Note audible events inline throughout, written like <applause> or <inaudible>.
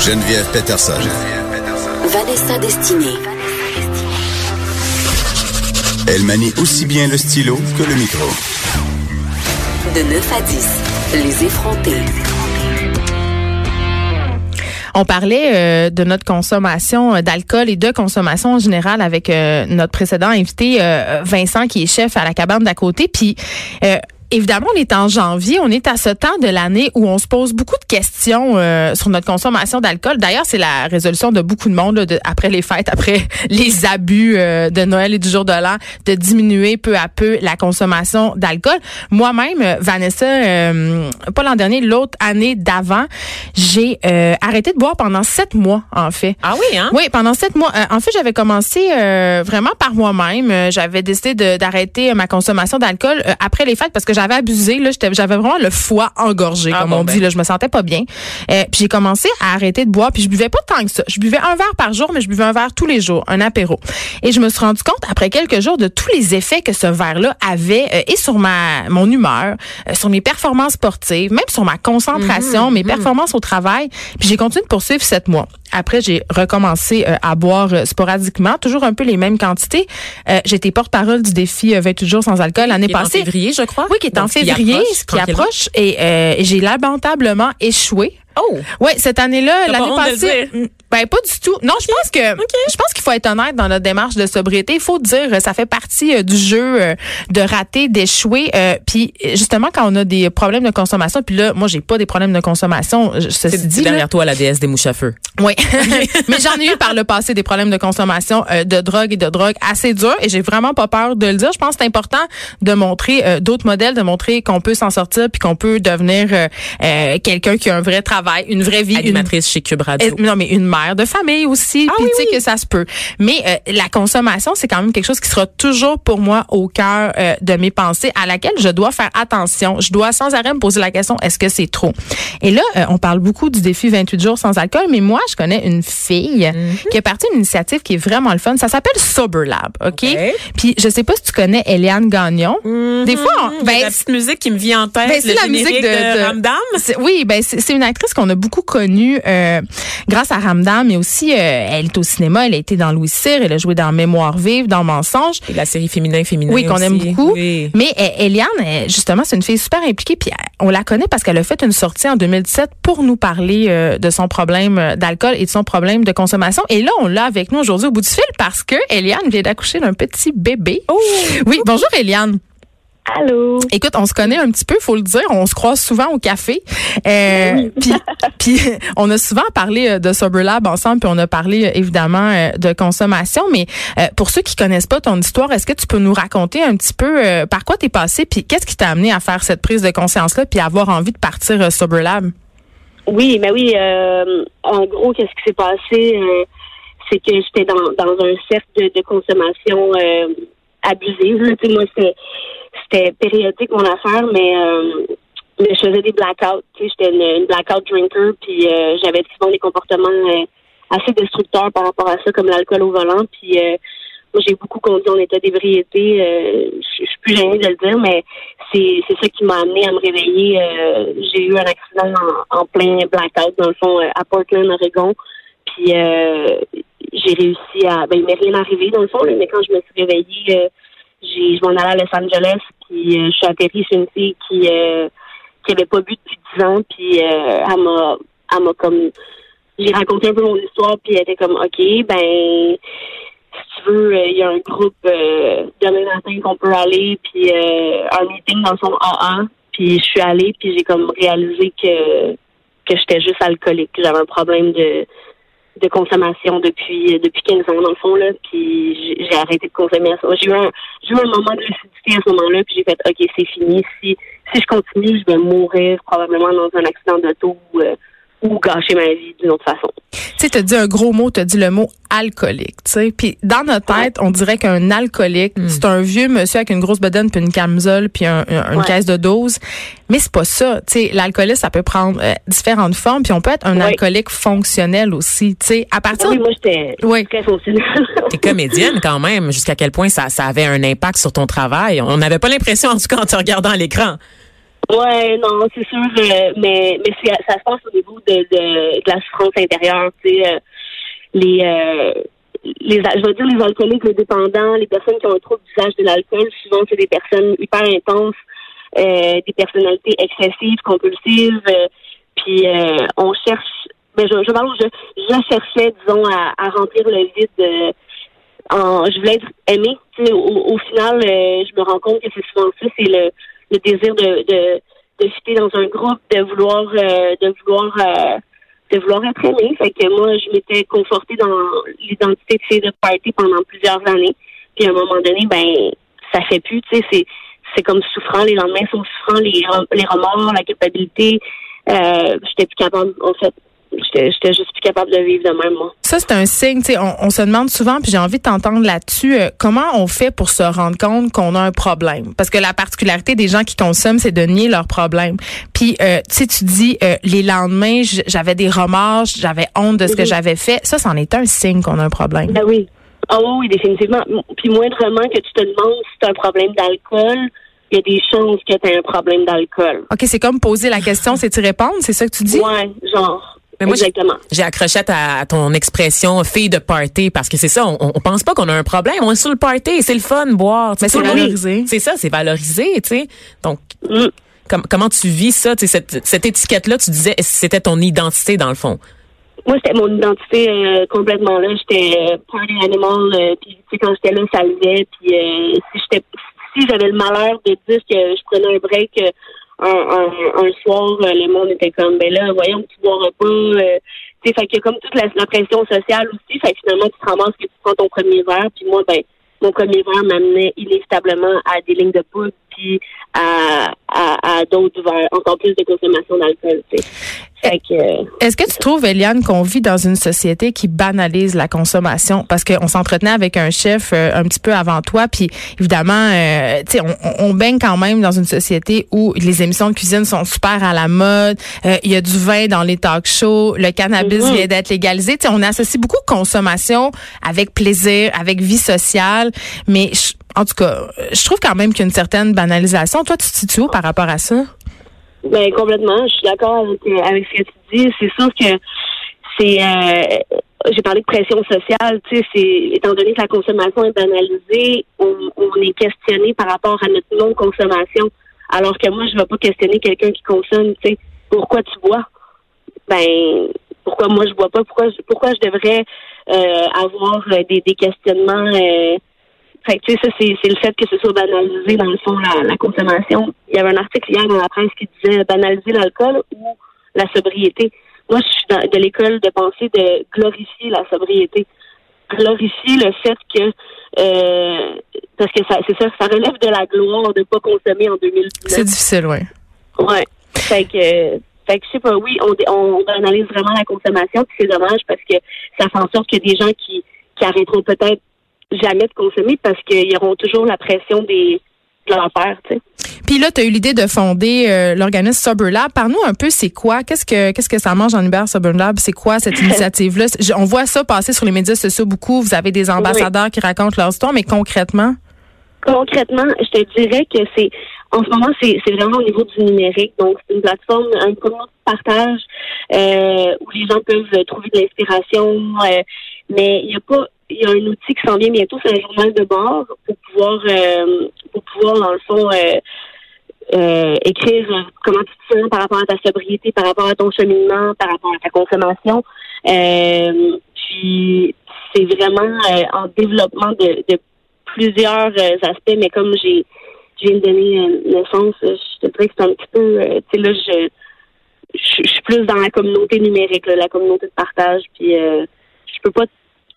Geneviève Peterson. Vanessa Destinée. Elle manie aussi bien le stylo que le micro. De 9 à 10, les effrontés. On parlait euh, de notre consommation euh, d'alcool et de consommation en général avec euh, notre précédent invité euh, Vincent qui est chef à la cabane d'à côté. Puis euh, Évidemment, on est en janvier, on est à ce temps de l'année où on se pose beaucoup de questions euh, sur notre consommation d'alcool. D'ailleurs, c'est la résolution de beaucoup de monde là, de- après les fêtes, <laughs> après les abus euh, de Noël et du jour de l'an, de diminuer peu à peu la consommation d'alcool. Moi-même, euh, Vanessa, euh, pas l'an dernier, l'autre année d'avant, j'ai euh, arrêté de boire pendant sept mois, en fait. Ah oui, hein? Oui, pendant sept mois. Euh, en fait, j'avais commencé euh, vraiment par moi-même. J'avais décidé d'arrêter ma consommation d'alcool après les fêtes parce que j'avais abusé. Là, j'avais vraiment le foie engorgé, Ah comme bon, on ben. dit. Là, je me sentais pas bien. Euh, puis j'ai commencé à arrêter de boire. Puis je buvais pas tant que ça. Je buvais un verre par jour, mais je buvais un verre tous les jours, un apéro. Et je me suis rendu compte après quelques jours de tous les effets que ce verre-là avait euh, et sur ma mon humeur, euh, sur mes performances sportives, même sur ma concentration, mes performances au travail. Puis j'ai continué de poursuivre sept mois. Après, j'ai recommencé euh, à boire euh, sporadiquement, toujours un peu les mêmes quantités. Euh, J'étais porte-parole du défi euh, 28 jours sans alcool l'année est en passée. février, je crois. Oui, qui est en Donc, février, ce qui approche. Et, euh, j'ai lamentablement échoué. Oh! Oui, cette année-là, l'année passée, mm, ben pas du tout. Non, je pense que je pense qu'il faut être honnête dans notre démarche de sobriété. Il faut dire, euh, ça fait partie euh, du jeu euh, de rater, d'échouer. euh, puis justement, quand on a des problèmes de consommation, puis là, moi, j'ai pas des problèmes de consommation. je- Ceci C'est dit, là, derrière toi la déesse des mouches à feu. oui, <laughs> <laughs> mais j'en ai eu par le passé des problèmes de consommation de drogue et de drogue assez durs et j'ai vraiment pas peur de le dire. Je pense que c'est important de montrer d'autres modèles, de montrer qu'on peut s'en sortir puis qu'on peut devenir quelqu'un qui a un vrai travail, une vraie vie, une Animatrice chez Cube Radio. non, mais une mère de famille aussi. Ah puis oui, tu sais oui. que ça se peut. Mais euh, la consommation, c'est quand même quelque chose qui sera toujours pour moi au cœur euh, de mes pensées, à laquelle je dois faire attention. Je dois sans arrêt me poser la question est-ce que c'est trop? Et là, euh, on parle beaucoup du défi 28 jours sans alcool, mais moi, je connais une fille Mhm. qui a parti d'une initiative qui est vraiment le fun. Ça s'appelle Sober Lab, ok? Puis je sais pas si tu connais Eliane Gagnon. Des fois, on- ben, la petite musique qui me vient en tête, ben, c'est la musique de- de, de- Ramdam. Oui, ben c'est une actrice qu'on a beaucoup connue grâce à Ramdam, mais aussi euh, elle est au cinéma, elle a été dans Louis Cyr, elle a joué dans Mémoire vive, dans Mensonge. Et la série Féminin Féminin Oui, qu'on aime beaucoup. Oui. Mais euh, Eliane, euh, justement, c'est une fille super impliquée. Puis on la connaît parce qu'elle a fait une sortie en 2017 pour nous parler euh, de son problème d'alcool et de son problème de consommation. Et là, on l'a avec nous aujourd'hui au bout du fil parce que Eliane vient d'accoucher d'un petit bébé. Oui, bonjour Eliane. Allô? Écoute, on se connaît un petit peu, faut le dire. On se croise souvent au café. Euh, <laughs> puis, puis, on a souvent parlé euh, de Sober Lab ensemble, puis on a parlé euh, évidemment euh, de consommation. Mais euh, pour ceux qui connaissent pas ton histoire, est-ce que tu peux nous raconter un petit peu euh, par quoi t'es passé, puis qu'est-ce qui t'a amené à faire cette prise de conscience-là, puis à avoir envie de partir Sober Lab? Oui, mais oui, euh, en gros, qu'est-ce qui s'est passé? euh, c'est que j'étais dans, dans un cercle de, de consommation euh, abusive. là. Tu sais, moi, c'était, c'était périodique, mon affaire, mais, euh, je faisais des blackouts. J'étais une, blackout drinker, puis euh, j'avais souvent des comportements euh, assez destructeurs par rapport à ça, comme l'alcool au volant. Puis euh, moi, j'ai beaucoup conduit en état d'ébriété. Euh, je suis plus gênée de le dire, mais c'est ça qui m'a amené à me réveiller. Euh, j'ai eu un accident en, en plein blackout, dans le fond, à Portland, Oregon. Puis j'ai réussi à... Ben, il m'est rien arrivé, dans le fond, mais quand je me suis réveillée, j'ai, je m'en allais à Los Angeles, puis euh, je suis atterrie chez une fille qui euh, qui avait pas bu depuis 10 ans, puis euh, elle m'a elle m'a comme... J'ai raconté un peu mon histoire, puis elle était comme, OK, ben si tu veux, euh, il y a un groupe euh, demain matin qu'on peut aller, puis euh, un meeting dans son AA. Puis je suis allée, puis j'ai comme réalisé que que j'étais juste alcoolique, que j'avais un problème de de consommation depuis depuis 15 ans dans le fond là. Puis j'ai arrêté de consommer ce j'ai eu un j'ai eu un moment de lucidité à ce moment-là puis j'ai fait ok c'est fini. Si si je continue je vais mourir probablement dans un accident d'auto euh, ou gâcher ma vie d'une autre façon Tu sais, t'as dit un gros mot, t'as dit le mot alcoolique, tu sais. Puis dans notre tête, on dirait qu'un alcoolique, c'est un vieux monsieur avec une grosse bedaine puis une camisole puis un- un- une Ouais. caisse de dose. Mais c'est pas ça. Tu sais, l'alcoolisme, ça peut prendre euh, différentes formes puis on peut être un Ouais. alcoolique fonctionnel aussi, tu sais. À partir oui moi j'étais Oui. très fonctionnelle T'es comédienne quand même. Jusqu'à quel point ça, ça avait un impact sur ton travail? On n'avait pas l'impression, en tout cas, en te regardant à l'écran. Ouais, non, c'est sûr, euh, mais mais ça se passe au niveau de, de, de la souffrance intérieure, tu sais, euh, les euh, les je veux dire les alcooliques, les dépendants, les personnes qui ont un trouble d'usage de l'alcool, souvent c'est des personnes hyper intenses, euh, des personnalités excessives, compulsives, euh, puis euh, on cherche, ben je, je parle, je, je cherchais, disons, à, à remplir le vide. en, je voulais être aimée. Au, au final, je me rends compte que c'est souvent ça, c'est le, le désir de, de, de fitter dans un groupe, de vouloir euh, de vouloir euh, de vouloir être aimée. Fait que moi, je m'étais confortée dans l'identité de fille de party pendant plusieurs années. Puis à un moment donné, ben ça fait plus, tu sais, c'est c'est comme souffrant, les lendemains sont souffrants, les, les remords, la culpabilité. Euh, j'étais plus capable, en fait. J'étais juste plus capable de vivre de même, moi. Ça, c'est un signe. tu sais, On, on se demande souvent, puis j'ai envie de t'entendre là-dessus, euh, comment on fait pour se rendre compte qu'on a un problème? Parce que la particularité des gens qui consomment, c'est de nier leurs problèmes. Puis, euh, tu sais, tu dis, euh, les lendemains, j'avais des remords, j'avais honte de ce que Mhm. j'avais fait. Ça, c'en est un signe qu'on a un problème. Ben oui. Ah oui, oui, définitivement. Puis moindrement que tu te demandes si tu as un problème d'alcool, il y a des chances que tu aies un problème d'alcool. OK, c'est comme poser la question, c'est y répondre, c'est ça que tu dis? Ouais, genre. Mais moi, j'ai- exactement. J'ai accroché à, ta- à ton expression fille de party parce que c'est ça, on, on pense pas qu'on a un problème, on est sur le party, c'est le fun boire. Mais c'est valorisé. C'est ça, c'est valorisé, tu sais. Donc Mm. com- comment tu vis ça, tu sais, cette, cette étiquette là, tu disais c'était ton identité dans le fond. Moi, c'était mon identité euh, complètement là. J'étais euh, party animal. euh, puis, tu sais, quand j'étais là, ça levait. Puis, euh, si j'étais, si j'avais le malheur de dire que je prenais un break euh, un, un, un soir, euh, le monde était comme, ben là, voyons, tu boiras pas. Euh, tu sais, fait que comme toute la, la pression sociale aussi, fait que finalement, tu te ramasses que tu prends ton premier verre. Puis moi, ben, mon premier verre m'amenait inévitablement à des lignes de poudre, puis à, à, à d'autres verres, encore plus de consommation d'alcool, euh, Est-ce que tu trouves, Eliane, qu'on vit dans une société qui banalise la consommation? Parce qu'on s'entretenait avec un chef euh, un petit peu avant toi, puis évidemment, euh, tu sais, on, on baigne quand même dans une société où les émissions de cuisine sont super à la mode, euh, il y a du vin dans les talk shows, le cannabis Mhm. vient d'être légalisé. Tu sais, on associe beaucoup consommation avec plaisir, avec vie sociale, mais je- en tout cas, je trouve quand même qu'il y a une certaine banalisation. Toi, tu te situes où par rapport à ça? Ben complètement, je suis d'accord avec, euh, avec ce que tu dis. C'est sûr que c'est euh, j'ai parlé de pression sociale, tu sais, étant donné que la consommation est banalisée, on, est questionné par rapport à notre non-consommation. Alors que moi, je ne vais pas questionner quelqu'un qui consomme, tu sais, pourquoi tu bois? Ben pourquoi moi je bois pas? Pourquoi pourquoi je devrais euh, avoir des, des questionnements fait que, tu sais, ça, c'est, c'est le fait que ce soit banalisé, dans le fond, la, la consommation. Il y avait un article hier dans la presse qui disait banaliser l'alcool ou la sobriété. Moi, je suis dans- de l'école de pensée de glorifier la sobriété. Glorifier le fait que, euh, parce que ça, c'est ça, ça relève de la gloire de pas consommer en 2019. C'est difficile, oui. Ouais. Fait que, fait que je sais pas, oui, on, on, analyse vraiment la consommation, puis c'est dommage parce que ça fait en sorte a des gens qui, qui arrêteront peut-être jamais de consommer parce qu'ils auront toujours la pression des de leur père, tu sais. Puis là, tu as eu l'idée de fonder euh, l'organisme Sober Lab. Parle-nous un peu, c'est quoi? Qu'est-ce que qu'est-ce que ça mange en Uber Sober Lab? C'est quoi cette <laughs> initiative-là? On voit ça passer sur les médias sociaux beaucoup. Vous avez des ambassadeurs qui racontent leur histoire, mais concrètement? Concrètement, je te dirais que c'est en ce moment c'est vraiment au niveau du numérique. Donc c'est une plateforme, un commun de partage euh, où les gens peuvent trouver de l'inspiration. euh, mais il y a pas il y a un outil qui s'en vient bientôt, c'est un journal de bord pour pouvoir euh, pour pouvoir dans le fond euh, euh, écrire euh, comment tu te sens par rapport à ta sobriété, par rapport à ton cheminement, par rapport à ta consommation. Euh, puis c'est vraiment euh, en développement de, de plusieurs aspects, mais comme j'ai je viens de donner naissance, je te dirais que c'est un petit peu tu sais là je je suis plus dans la communauté numérique, là, la communauté de partage, puis je peux pas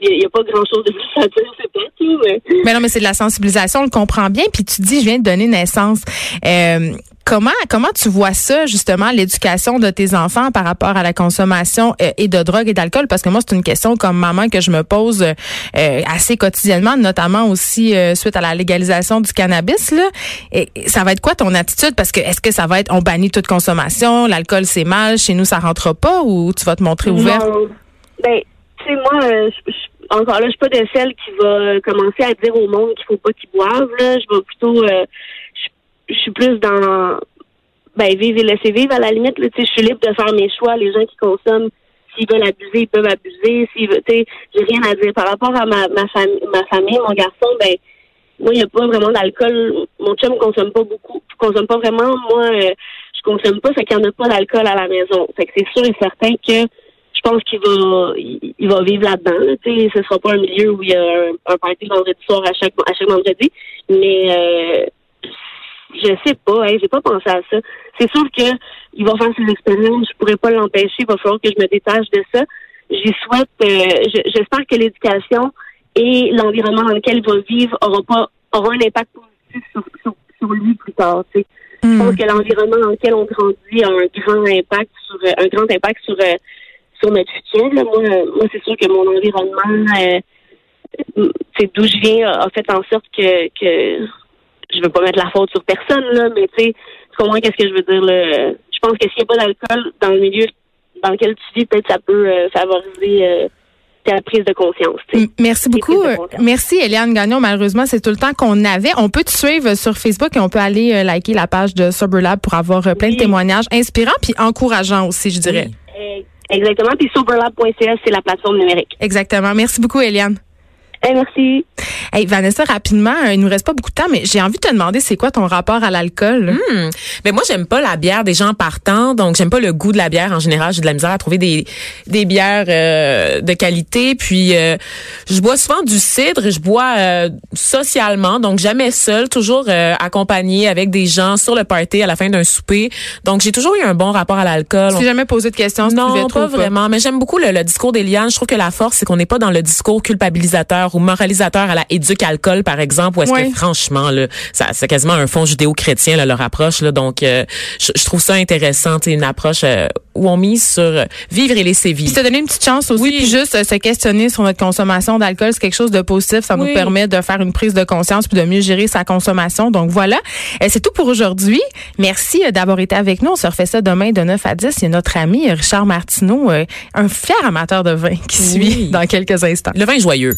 il n'y a, pas grand-chose de plus à dire, c'est pas tout, mais... Mais non, mais c'est de la sensibilisation, on le comprend bien. Puis tu dis, je viens de donner naissance. Euh, comment comment tu vois ça, justement, l'éducation de tes enfants par rapport à la consommation euh, et de drogue et d'alcool? Parce que moi, c'est une question comme maman que je me pose euh, assez quotidiennement, notamment aussi suite à la légalisation du cannabis. Là. Et, ça va être quoi ton attitude? Parce que est-ce que ça va être, on bannit toute consommation, l'alcool c'est mal, chez nous ça rentre pas, ou tu vas te montrer ouvert? Ben, tu sais, moi, euh, encore là, je suis pas de celle qui va commencer à dire au monde qu'il faut pas qu'ils boivent. Là. Je vais plutôt, euh, je, suis plus dans, ben, vivre et laisser vivre à la limite. Là, je suis libre de faire mes choix. Les gens qui consomment, s'ils veulent abuser, ils peuvent abuser. S'ils veulent, tu sais, j'ai rien à dire. Par rapport à ma, ma, famille, ma famille, mon garçon, ben, moi, il n'y a pas vraiment d'alcool. Mon chum consomme pas beaucoup. Je consomme pas vraiment. Moi, euh, je consomme pas, c'est qu'il n'y en a pas d'alcool à la maison. Fait que c'est sûr et certain que je pense qu'il va il, va vivre là-dedans. Tu ce sera pas un milieu où il y a un, un party vendredi soir à chaque à chaque vendredi. Mais euh, je sais pas, hein, j'ai pas pensé à ça. C'est sûr que il va faire ses expériences, je pourrais pas l'empêcher, il va falloir que je me détache de ça. J'y souhaite euh, j'espère que l'éducation et l'environnement dans lequel il va vivre aura pas aura un impact positif sur, sur, lui plus tard. Tu sais. Je pense hmm. que l'environnement dans lequel on grandit a un grand impact sur un grand impact sur euh, sur notre futur. Moi, moi c'est sûr que mon environnement, euh, c'est d'où je viens, a fait en sorte que, que je veux pas mettre la faute sur personne, là, mais tu sais, tu comprends qu'est-ce que je veux dire, là. Je pense que s'il n'y a pas d'alcool dans le milieu dans lequel tu vis, peut-être ça peut euh, favoriser euh, ta prise de conscience. Merci beaucoup. Merci, Eliane Gagnon. Malheureusement, c'est tout le temps qu'on avait. On peut te suivre sur Facebook et on peut aller liker la page de Sober pour avoir plein de témoignages inspirants puis encourageants aussi, je dirais. Exactement. Puis soberlab.ca, c'est la plateforme numérique. Exactement. Merci beaucoup, Eliane. Eh, merci. Hey, Vanessa, rapidement, euh, il nous reste pas beaucoup de temps, mais j'ai envie de te demander, c'est quoi ton rapport à l'alcool? Hmm. Ben moi, j'aime pas la bière des gens partants, donc j'aime pas le goût de la bière en général. J'ai de la misère à trouver des, des bières euh, de qualité. Puis, euh, je bois souvent du cidre. Je bois socialement, donc jamais seul, toujours accompagné avec des gens sur le party à la fin d'un souper. Donc, j'ai toujours eu un bon rapport à l'alcool. Tu jamais posé de questions? non, pas? vraiment. Mais j'aime beaucoup le, le discours d'Eliane. Je trouve que la force, c'est qu'on n'est pas dans le discours culpabilisateur ou moralisateur à la éduque alcool par exemple ou est-ce que franchement là ça c'est quasiment un fond judéo-chrétien leur approche là. Donc euh, je, trouve ça intéressant une approche euh, où on mise sur vivre et laisser vivre. Puis se donner une petite chance aussi puis juste euh, se questionner sur notre consommation d'alcool. C'est quelque chose de positif. Ça nous permet de faire une prise de conscience puis de mieux gérer sa consommation. Donc voilà. C'est tout pour aujourd'hui. Merci d'avoir été avec nous. On se refait ça demain de 9 à 10 il y a notre ami Richard Martineau un fier amateur de vin qui suit <laughs> dans quelques instants. Le vin joyeux.